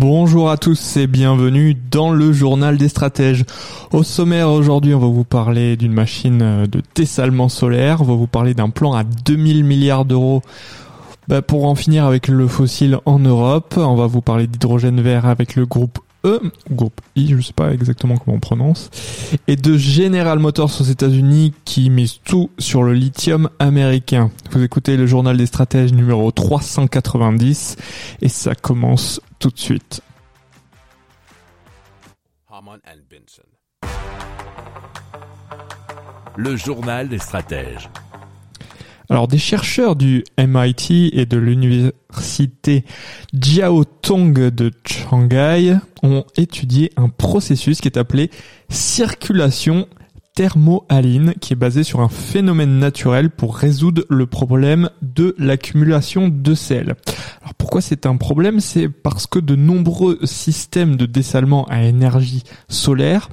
Bonjour à tous et bienvenue dans le journal des stratèges. Au sommaire aujourd'hui, on va vous parler d'une machine de dessalement solaire, on va vous parler d'un plan à 2000 milliards d'euros bah, pour en finir avec le fossile en Europe. On va vous parler d'hydrogène vert avec le groupe E, groupe I, je sais pas exactement comment on prononce, et de General Motors aux États-Unis qui mise tout sur le lithium américain. Vous écoutez le journal des stratèges numéro 390 et ça commence tout de suite. Le journal des stratèges. Alors des chercheurs du MIT et de l'université Jiaotong de Shanghai ont étudié un processus qui est appelé circulation thermohaline qui est basé sur un phénomène naturel pour résoudre le problème de l'accumulation de sel. Alors pourquoi c'est un problème? C'est parce que de nombreux systèmes de dessalement à énergie solaire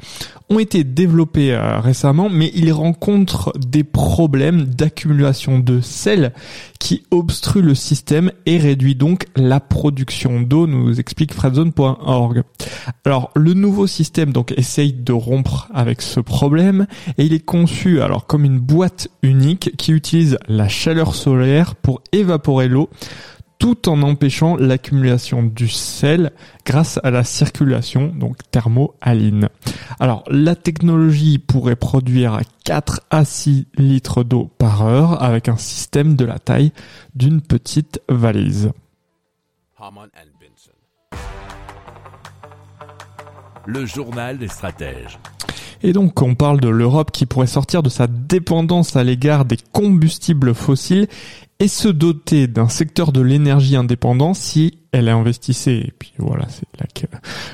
ont été développés euh, récemment, mais ils rencontrent des problèmes d'accumulation de sel qui obstruent le système et réduit donc la production d'eau, nous explique fredzone.org. Alors le nouveau système donc essaye de rompre avec ce problème et il est conçu alors comme une boîte unique qui utilise la chaleur solaire pour évaporer l'eau tout en empêchant l'accumulation du sel grâce à la circulation, donc thermohaline. Alors, la technologie pourrait produire 4 à 6 litres d'eau par heure avec un système de la taille d'une petite valise. Le journal des stratèges. Et donc on parle de l'Europe qui pourrait sortir de sa dépendance à l'égard des combustibles fossiles et se doter d'un secteur de l'énergie indépendant si elle investissait, et puis voilà, c'est là que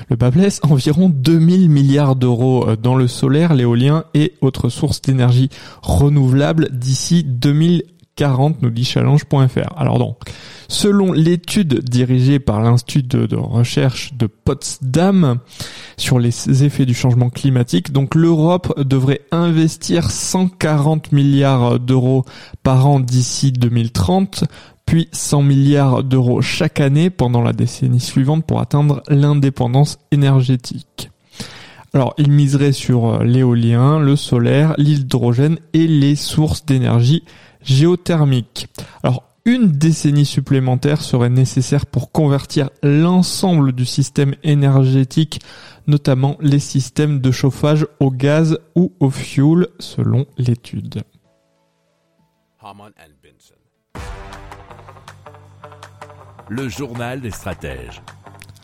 le bas blesse, environ 2000 milliards d'euros dans le solaire, l'éolien et autres sources d'énergie renouvelables d'ici 2040, nous dit challenge.fr. Alors donc, selon l'étude dirigée par l'Institut de, de recherche de Potsdam sur les effets du changement climatique, donc l'Europe devrait investir 140 milliards d'euros par an d'ici 2030 puis 100 milliards d'euros chaque année pendant la décennie suivante pour atteindre l'indépendance énergétique. Alors, il miserait sur l'éolien, le solaire, l'hydrogène et les sources d'énergie géothermique. Alors, une décennie supplémentaire serait nécessaire pour convertir l'ensemble du système énergétique, notamment les systèmes de chauffage au gaz ou au fioul, selon l'étude. Le journal des stratèges.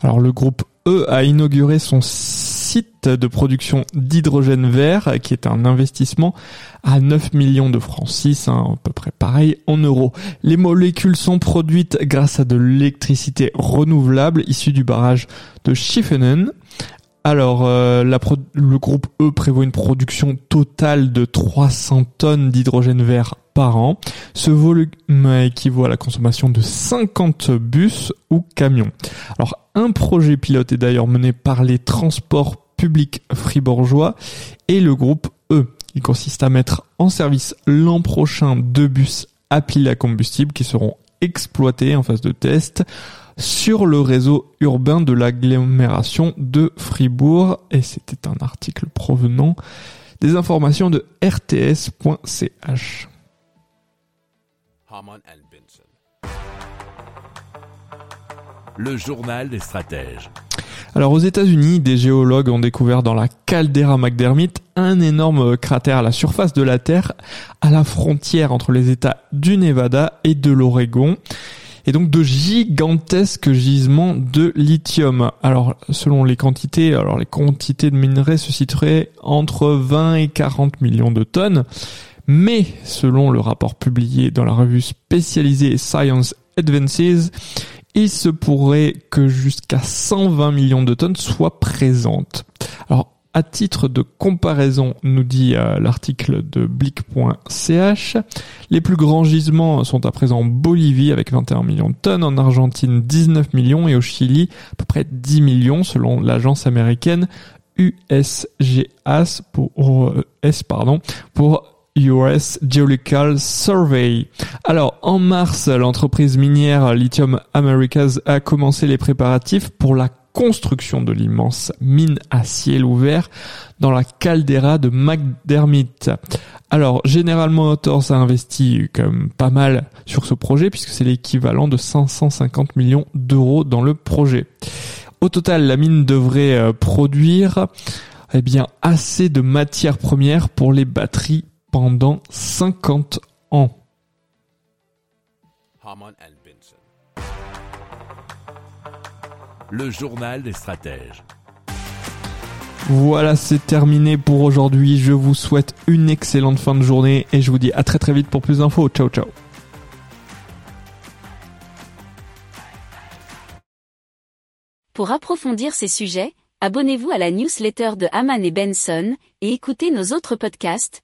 Alors le groupe E a inauguré son site de production d'hydrogène vert, qui est un investissement à 9 millions de francs 6, hein, à peu près pareil en euros. Les molécules sont produites grâce à de l'électricité renouvelable issue du barrage de Schiffenen. Alors, euh, le groupe E prévoit une production totale de 300 tonnes d'hydrogène vert Ce volume équivaut à la consommation de 50 bus ou camions. Alors, un projet pilote est d'ailleurs mené par les transports publics fribourgeois et le groupe E. Il consiste à mettre en service l'an prochain deux bus à pile à combustible qui seront exploités en phase de test sur le réseau urbain de l'agglomération de Fribourg. Et c'était un article provenant des informations de rts.ch. Le journal des stratèges. Alors aux États-Unis, des géologues ont découvert dans la caldeira McDermott un énorme cratère à la surface de la Terre, à la frontière entre les États du Nevada et de l'Oregon. Et donc de gigantesques gisements de lithium. Alors selon les quantités, alors les quantités de minerais se situeraient entre 20 et 40 millions de tonnes. Mais selon le rapport publié dans la revue spécialisée Science Advances, il se pourrait que jusqu'à 120 millions de tonnes soient présentes. Alors, à titre de comparaison, nous dit euh, l'article de blick.ch, les plus grands gisements sont à présent en Bolivie avec 21 millions de tonnes, en Argentine 19 millions et au Chili à peu près 10 millions selon l'agence américaine USGS pour, euh, S, pardon, pour US Geological Survey. Alors, en mars, l'entreprise minière Lithium Americas a commencé les préparatifs pour la construction de l'immense mine à ciel ouvert dans la caldeira de McDermott. Alors, General Motors a investi pas mal sur ce projet puisque c'est l'équivalent de 550 millions d'euros dans le projet. Au total, la mine devrait euh, produire eh bien assez de matières premières pour les batteries pendant 50 ans. Le journal des stratèges. Voilà, c'est terminé pour aujourd'hui. Je vous souhaite une excellente fin de journée et je vous dis à très très vite pour plus d'infos. Ciao ciao. Pour approfondir ces sujets, abonnez-vous à la newsletter de Haman et Benson et écoutez nos autres podcasts